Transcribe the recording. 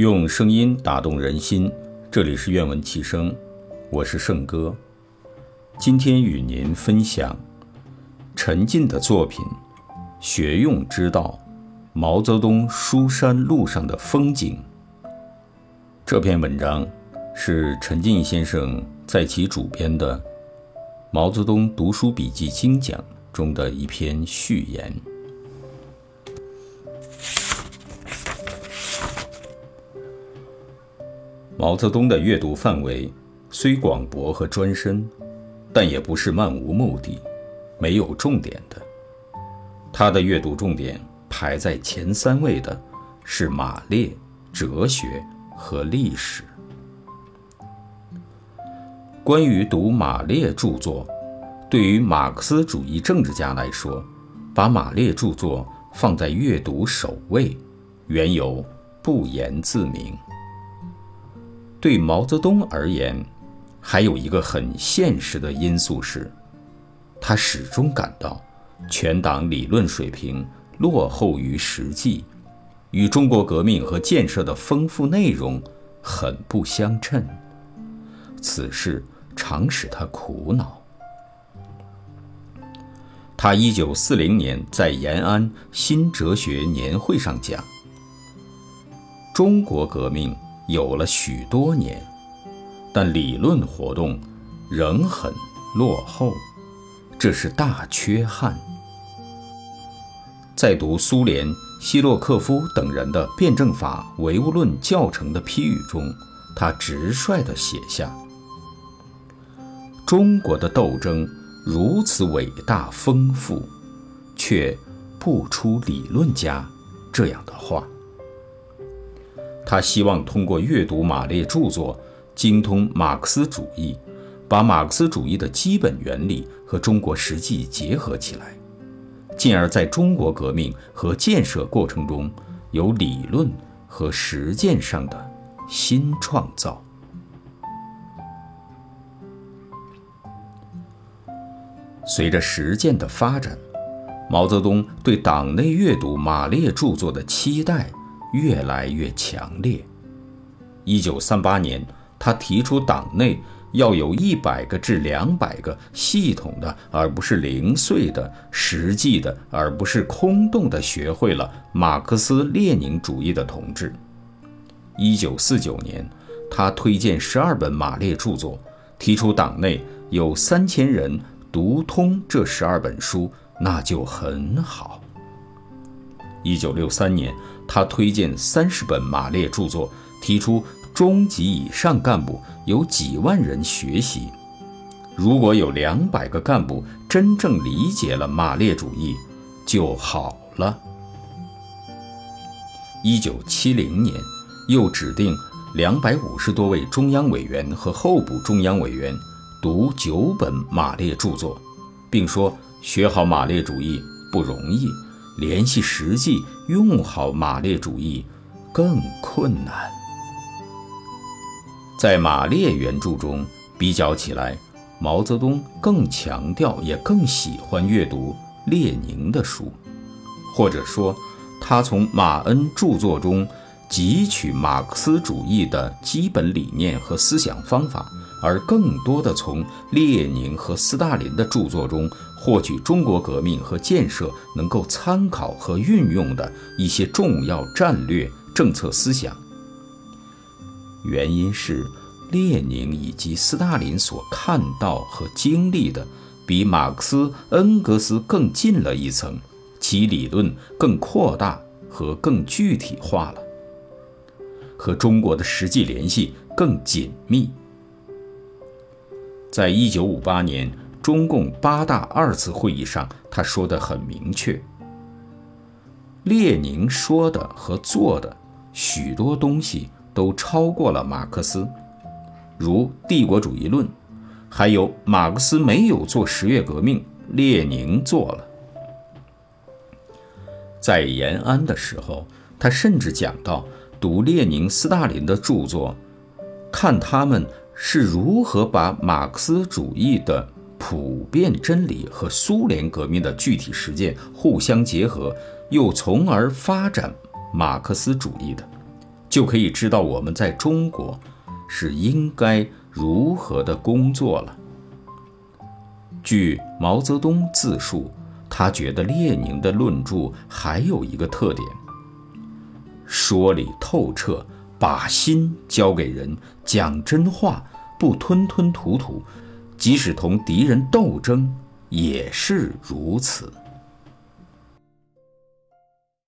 用声音打动人心，这里是愿闻其声，我是圣哥。今天与您分享陈进的作品《学用之道：毛泽东书山路上的风景》。这篇文章是陈进先生在其主编的《毛泽东读书笔记精讲》中的一篇序言。毛泽东的阅读范围虽广博和专深，但也不是漫无目的、没有重点的。他的阅读重点排在前三位的是马列、哲学和历史。关于读马列著作，对于马克思主义政治家来说，把马列著作放在阅读首位，缘由不言自明。对毛泽东而言，还有一个很现实的因素是，他始终感到全党理论水平落后于实际，与中国革命和建设的丰富内容很不相称。此事常使他苦恼。他一九四零年在延安新哲学年会上讲：“中国革命。”有了许多年，但理论活动仍很落后，这是大缺憾。在读苏联希洛克夫等人的辩证法唯物论教程的批语中，他直率地写下：“中国的斗争如此伟大丰富，却不出理论家这样的话。”他希望通过阅读马列著作，精通马克思主义，把马克思主义的基本原理和中国实际结合起来，进而在中国革命和建设过程中有理论和实践上的新创造。随着实践的发展，毛泽东对党内阅读马列著作的期待。越来越强烈。一九三八年，他提出党内要有一百个至两百个系统的，而不是零碎的；实际的，而不是空洞的，学会了马克思列宁主义的同志。一九四九年，他推荐十二本马列著作，提出党内有三千人读通这十二本书，那就很好。一九六三年。他推荐三十本马列著作，提出中级以上干部有几万人学习。如果有两百个干部真正理解了马列主义，就好了。一九七零年，又指定两百五十多位中央委员和候补中央委员读九本马列著作，并说学好马列主义不容易。联系实际，用好马列主义更困难。在马列原著中比较起来，毛泽东更强调，也更喜欢阅读列宁的书，或者说，他从马恩著作中汲取马克思主义的基本理念和思想方法。而更多的从列宁和斯大林的著作中获取中国革命和建设能够参考和运用的一些重要战略政策思想。原因是列宁以及斯大林所看到和经历的比马克思、恩格斯更近了一层，其理论更扩大和更具体化了，和中国的实际联系更紧密。在一九五八年中共八大二次会议上，他说得很明确：列宁说的和做的许多东西都超过了马克思，如帝国主义论，还有马克思没有做十月革命，列宁做了。在延安的时候，他甚至讲到读列宁、斯大林的著作，看他们。是如何把马克思主义的普遍真理和苏联革命的具体实践互相结合，又从而发展马克思主义的？就可以知道我们在中国是应该如何的工作了。据毛泽东自述，他觉得列宁的论著还有一个特点：说理透彻，把心交给人，讲真话，不吞吞吐吐，即使同敌人斗争也是如此。